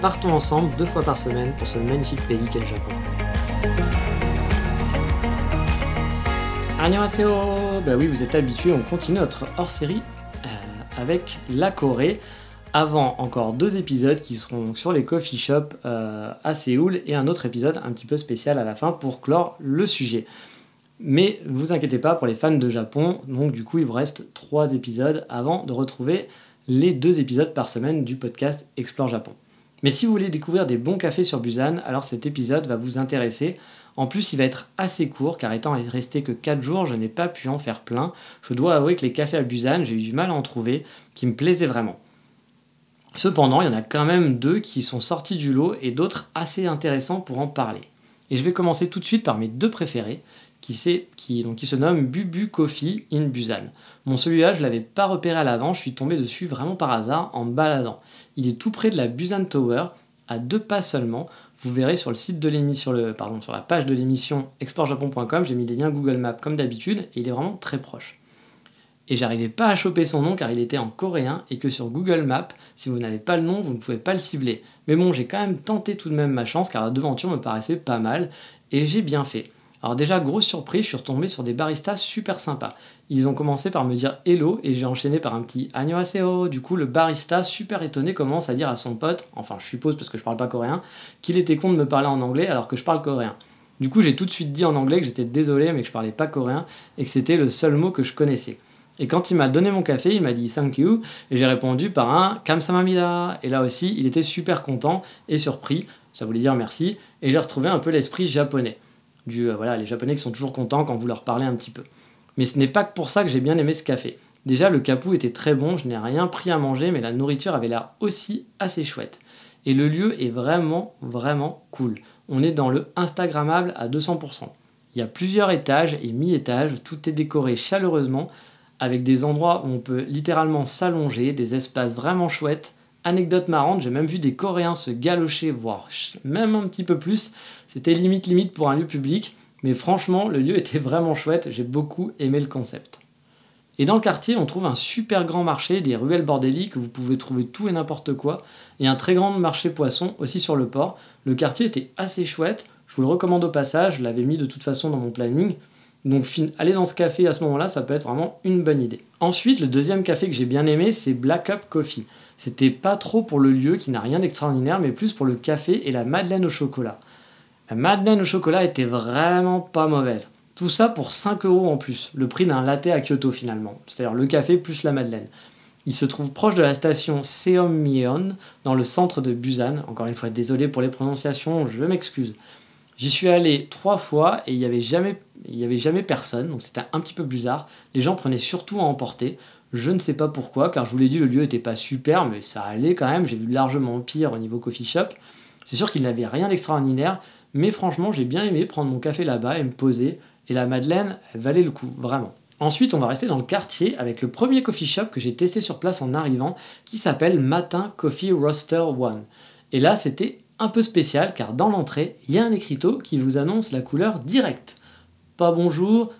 partons ensemble deux fois par semaine pour ce magnifique pays qu'est le Japon. Annyeonghaseyo Bah oui, vous êtes habitués, on continue notre hors-série euh, avec la Corée. Avant encore deux épisodes qui seront sur les coffee shops euh, à Séoul et un autre épisode un petit peu spécial à la fin pour clore le sujet. Mais vous inquiétez pas pour les fans de Japon, donc du coup il vous reste trois épisodes avant de retrouver les deux épisodes par semaine du podcast Explore Japon. Mais si vous voulez découvrir des bons cafés sur Busan, alors cet épisode va vous intéresser. En plus, il va être assez court car étant resté que 4 jours, je n'ai pas pu en faire plein. Je dois avouer que les cafés à Busan, j'ai eu du mal à en trouver qui me plaisaient vraiment. Cependant, il y en a quand même deux qui sont sortis du lot et d'autres assez intéressants pour en parler. Et je vais commencer tout de suite par mes deux préférés, qui, se nomme Bubu Coffee in Busan. Mon celui-là, je l'avais pas repéré à l'avant, je suis tombé dessus vraiment par hasard en baladant. Il est tout près de la Busan Tower, à deux pas seulement. Vous verrez sur le site de l'émission, sur la page de l'émission exportjapon.com, j'ai mis les liens Google Maps comme d'habitude, et il est vraiment très proche. Et j'arrivais pas à choper son nom car il était en coréen et que sur Google Maps, si vous n'avez pas le nom, vous ne pouvez pas le cibler. Mais bon, j'ai quand même tenté tout de même ma chance car la devanture me paraissait pas mal et j'ai bien fait. Alors déjà, grosse surprise, je suis retombé sur des baristas super sympas. Ils ont commencé par me dire hello et j'ai enchaîné par un petit annyeonghaseyo. Du coup, le barista, super étonné, commence à dire à son pote, enfin je suppose parce que je parle pas coréen, qu'il était con de me parler en anglais alors que je parle coréen. Du coup, j'ai tout de suite dit en anglais que j'étais désolé mais que je parlais pas coréen et que c'était le seul mot que je connaissais. Et quand il m'a donné mon café, il m'a dit thank you et j'ai répondu par un kamsamamida. Et là aussi, il était super content et surpris, ça voulait dire merci, et j'ai retrouvé un peu l'esprit japonais. Euh, voilà, les Japonais qui sont toujours contents quand vous leur parlez un petit peu. Mais ce n'est pas que pour ça que j'ai bien aimé ce café. Déjà, le capou était très bon, je n'ai rien pris à manger, mais la nourriture avait l'air aussi assez chouette. Et le lieu est vraiment, vraiment cool. On est dans le Instagrammable à 200%. Il y a plusieurs étages et mi-étages, tout est décoré chaleureusement, avec des endroits où on peut littéralement s'allonger, des espaces vraiment chouettes, Anecdote marrante, j'ai même vu des Coréens se galocher, voire même un petit peu plus. C'était limite limite pour un lieu public, mais franchement, le lieu était vraiment chouette, j'ai beaucoup aimé le concept. Et dans le quartier, on trouve un super grand marché, des ruelles bordéliques où vous pouvez trouver tout et n'importe quoi, et un très grand marché poisson aussi sur le port. Le quartier était assez chouette, je vous le recommande au passage, je l'avais mis de toute façon dans mon planning. Donc aller dans ce café à ce moment-là, ça peut être vraiment une bonne idée. Ensuite, le deuxième café que j'ai bien aimé, c'est Black Up Coffee. C'était pas trop pour le lieu qui n'a rien d'extraordinaire, mais plus pour le café et la madeleine au chocolat. La madeleine au chocolat était vraiment pas mauvaise. Tout ça pour 5 euros en plus, le prix d'un latte à Kyoto finalement, c'est-à-dire le café plus la madeleine. Il se trouve proche de la station Seommyeon, dans le centre de Busan. Encore une fois, désolé pour les prononciations, je m'excuse. J'y suis allé trois fois et il n'y avait jamais, il y avait jamais personne, donc c'était un petit peu bizarre. Les gens prenaient surtout à emporter. Je ne sais pas pourquoi, car je vous l'ai dit, le lieu n'était pas super, mais ça allait quand même. J'ai vu largement pire au niveau coffee shop. C'est sûr qu'il n'avait rien d'extraordinaire, mais franchement, j'ai bien aimé prendre mon café là-bas et me poser. Et la Madeleine, elle valait le coup, vraiment. Ensuite, on va rester dans le quartier avec le premier coffee shop que j'ai testé sur place en arrivant, qui s'appelle Matin Coffee Roaster One. Et là, c'était un peu spécial, car dans l'entrée, il y a un écriteau qui vous annonce la couleur directe. Pas bonjour,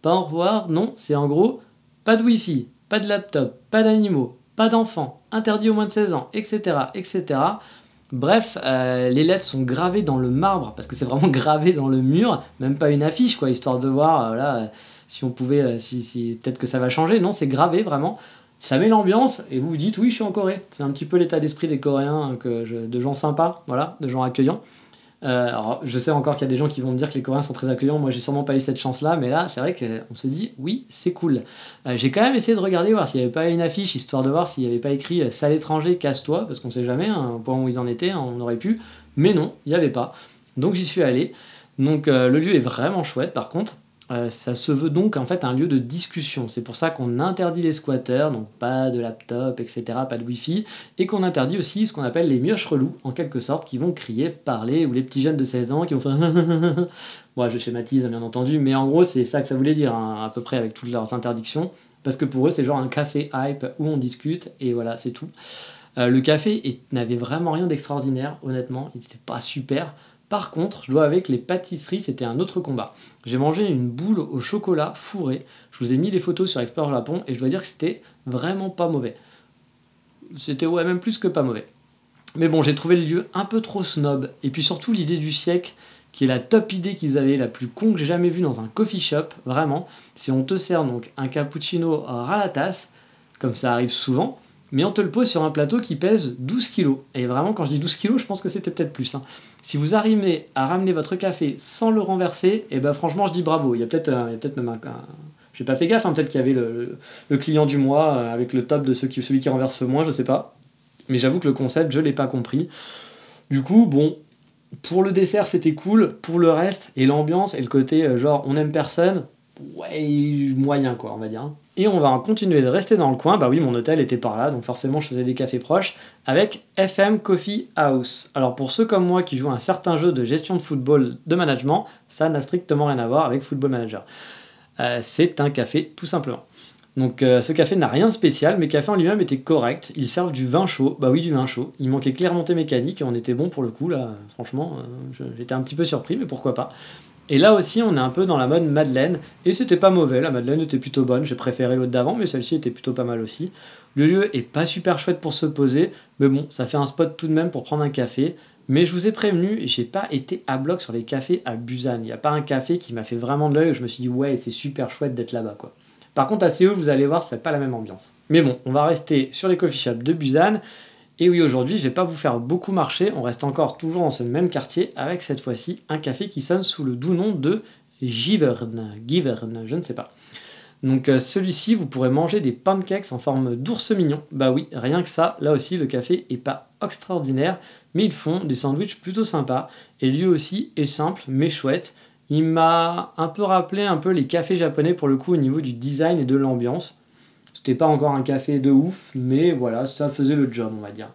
pas au revoir, non, c'est en gros pas de Wi-Fi, pas de laptop, pas d'animaux, pas d'enfants, interdit au moins de 16 ans, etc. etc. Bref, euh, les lettres sont gravées dans le marbre, parce que c'est vraiment gravé dans le mur, même pas une affiche, quoi, histoire de voir, euh, euh, si on pouvait, si, peut-être que ça va changer. Non, c'est gravé vraiment. Ça met l'ambiance, et vous vous dites, oui, je suis en Corée. C'est un petit peu l'état d'esprit des Coréens, de gens sympas, voilà, de gens accueillants. Euh, alors, je sais encore qu'il y a des gens qui vont me dire que les Coréens sont très accueillants. Moi, j'ai sûrement pas eu cette chance-là, mais là, c'est vrai qu'on se dit, oui, c'est cool. Euh, j'ai quand même essayé de regarder, voir s'il n'y avait pas une affiche, histoire de voir s'il n'y avait pas écrit euh, Salle étranger, casse-toi, parce qu'on sait jamais, hein, au point où ils en étaient, hein, on aurait pu. Mais non, il n'y avait pas. Donc, j'y suis allé. Donc, le lieu est vraiment chouette, par contre. Euh, ça se veut donc en fait un lieu de discussion. C'est pour ça qu'on interdit les squatteurs, donc pas de laptop, etc., pas de wifi, et qu'on interdit aussi ce qu'on appelle les mioches relous, en quelque sorte, qui vont crier, parler, ou les petits jeunes de 16 ans qui vont faire. Moi, je schématise bien entendu, mais en gros, c'est ça que ça voulait dire, hein, à peu près avec toutes leurs interdictions, parce que pour eux, c'est genre un café hype où on discute, et voilà, c'est tout. Euh, le café n'avait vraiment rien d'extraordinaire, honnêtement, il n'était pas super. Par contre, je dois que les pâtisseries, c'était un autre combat. J'ai mangé une boule au chocolat fourré. Je vous ai mis des photos sur Expert Japon et je dois dire que c'était vraiment pas mauvais. C'était ouais, même plus que pas mauvais. Mais bon, j'ai trouvé le lieu un peu trop snob. Et puis surtout l'idée du siècle, qui est la top idée qu'ils avaient, la plus con que j'ai jamais vue dans un coffee shop, vraiment. Si on te sert donc un cappuccino à la tasse, comme ça arrive souvent, mais on te le pose sur un plateau qui pèse 12 kg. Et vraiment, quand je dis 12 kg, je pense que c'était peut-être plus. Hein. Si vous arrivez à ramener votre café sans le renverser, et eh ben franchement, je dis bravo. Il y a peut-être euh, peut même un. J'ai pas fait gaffe, hein, peut-être qu'il y avait le, client du mois euh, avec le top de celui qui renverse moins, je sais pas. Mais j'avoue que le concept, je l'ai pas compris. Du coup, bon, pour le dessert, c'était cool. Pour le reste, et l'ambiance, et le côté euh, genre on aime personne, ouais, moyen quoi, on va dire. Hein. Et on va continuer de rester dans le coin. Bah oui, mon hôtel était par là, donc forcément je faisais des cafés proches avec FM Coffee House. Alors pour ceux comme moi qui jouent un certain jeu de gestion de football de management, ça n'a strictement rien à voir avec Football Manager. Euh, c'est un café tout simplement. Donc euh, ce café n'a rien de spécial, mais le café en lui-même était correct. Ils servent du vin chaud, bah oui du vin chaud. Il manquait clairement montée mécanique et on était bon pour le coup là. Franchement, euh, j'étais un petit peu surpris, mais pourquoi pas. Et là aussi, on est un peu dans la mode Madeleine, et c'était pas mauvais, la Madeleine était plutôt bonne, j'ai préféré l'autre d'avant, mais celle-ci était plutôt pas mal aussi. Le lieu est pas super chouette pour se poser, mais bon, ça fait un spot tout de même pour prendre un café. Mais je vous ai prévenu, j'ai pas été à bloc sur les cafés à Busan. Il n'y a pas un café qui m'a fait vraiment de l'œil où je me suis dit ouais, c'est super chouette d'être là-bas quoi. Par contre, à Séoul, vous allez voir, c'est pas la même ambiance. Mais bon, on va rester sur les coffee shops de Busan et oui, aujourd'hui, je vais pas vous faire beaucoup marcher, on reste encore toujours dans ce même quartier avec cette fois-ci un café qui sonne sous le doux nom de Givern, Givern, je ne sais pas. Donc euh, celui-ci, vous pourrez manger des pancakes en forme d'ours mignon. Bah oui, rien que ça, là aussi le café est pas extraordinaire, mais ils font des sandwichs plutôt sympas et lui aussi est simple mais chouette. Il m'a un peu rappelé un peu les cafés japonais pour le coup au niveau du design et de l'ambiance. C'était pas encore un café de ouf, mais voilà, ça faisait le job, on va dire.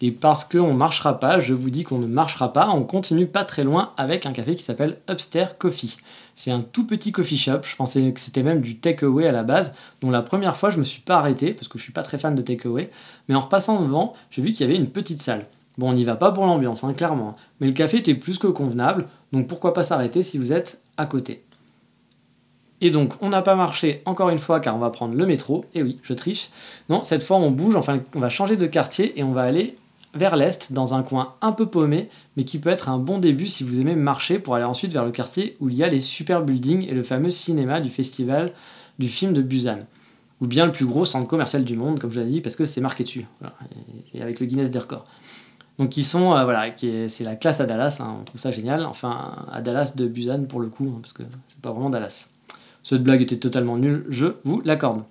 Et parce qu'on ne marchera pas, je vous dis qu'on ne marchera pas, on continue pas très loin avec un café qui s'appelle Upstairs Coffee. C'est un tout petit coffee shop, je pensais que c'était même du takeaway à la base, dont la première fois je me suis pas arrêté, parce que je suis pas très fan de takeaway, mais en repassant devant, j'ai vu qu'il y avait une petite salle. Bon, on n'y va pas pour l'ambiance, hein, clairement, mais le café était plus que convenable, donc pourquoi pas s'arrêter si vous êtes à côté. Et donc, on n'a pas marché encore une fois car on va prendre le métro. Et oui, je triche. Non, cette fois, on bouge, enfin, on va changer de quartier et on va aller vers l'est, dans un coin un peu paumé, mais qui peut être un bon début si vous aimez marcher pour aller ensuite vers le quartier où il y a les super buildings et le fameux cinéma du festival du film de Busan. Ou bien le plus gros centre commercial du monde, comme je l'ai dit, parce que c'est marqué dessus, et avec le Guinness des records. Donc ils sont, euh, voilà, c'est la classe à Dallas, hein, on trouve ça génial. Enfin, à Dallas de Busan pour le coup, hein, parce que c'est pas vraiment Dallas. Cette blague était totalement nulle, je vous l'accorde.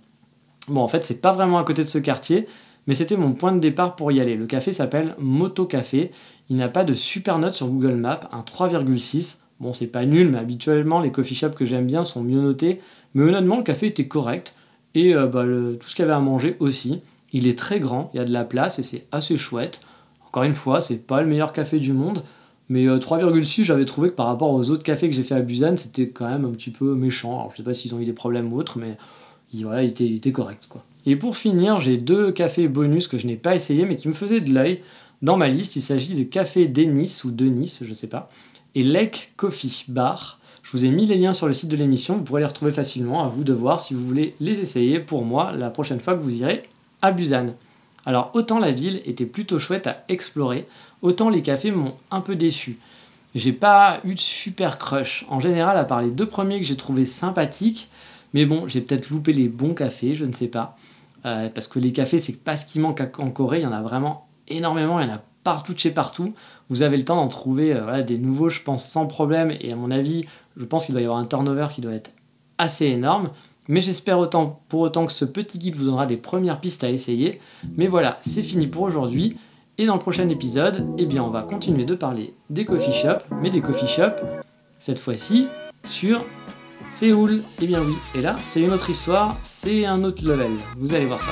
Bon, en fait, c'est pas vraiment à côté de ce quartier, mais c'était mon point de départ pour y aller. Le café s'appelle Moto Café. Il n'a pas de super note sur Google Maps, un 3,6. Bon, c'est pas nul, mais habituellement, les coffee shops que j'aime bien sont mieux notés. Mais honnêtement, le café était correct. Et euh, bah, tout ce qu'il y avait à manger aussi. Il est très grand, il y a de la place et c'est assez chouette. Encore une fois, c'est pas le meilleur café du monde, mais 3,6, euh, j'avais trouvé que par rapport aux autres cafés que j'ai fait à Busan, c'était quand même un petit peu méchant. Alors je sais pas s'ils ont eu des problèmes ou autre, mais il, voilà, il, était, correct. Quoi. Et pour finir, j'ai deux cafés bonus que je n'ai pas essayé, mais qui me faisaient de l'œil. Dans ma liste, il s'agit de Café Denis ou Denis, je sais pas, et Lake Coffee Bar. Je vous ai mis les liens sur le site de l'émission, vous pourrez les retrouver facilement, à vous de voir si vous voulez les essayer pour moi la prochaine fois que vous irez à Busan. Alors autant la ville était plutôt chouette à explorer, autant les cafés m'ont un peu déçu. J'ai pas eu de super crush. En général, à part les deux premiers que j'ai trouvé sympathiques, mais bon, j'ai peut-être loupé les bons cafés, je ne sais pas. Euh, parce que les cafés, c'est pas ce qui manque en Corée, il y en a vraiment énormément, il y en a partout de chez partout. Vous avez le temps d'en trouver euh, des nouveaux, je pense, sans problème. Et à mon avis, je pense qu'il doit y avoir un turnover qui doit être assez énorme. Mais j'espère pour autant que ce petit guide vous donnera des premières pistes à essayer. Mais voilà, c'est fini pour aujourd'hui. Et dans le prochain épisode, eh on va continuer de parler des coffee shops, mais des coffee shops, cette fois-ci, sur Séoul. Eh bien oui, et là, c'est une autre histoire, c'est un autre level. Vous allez voir ça.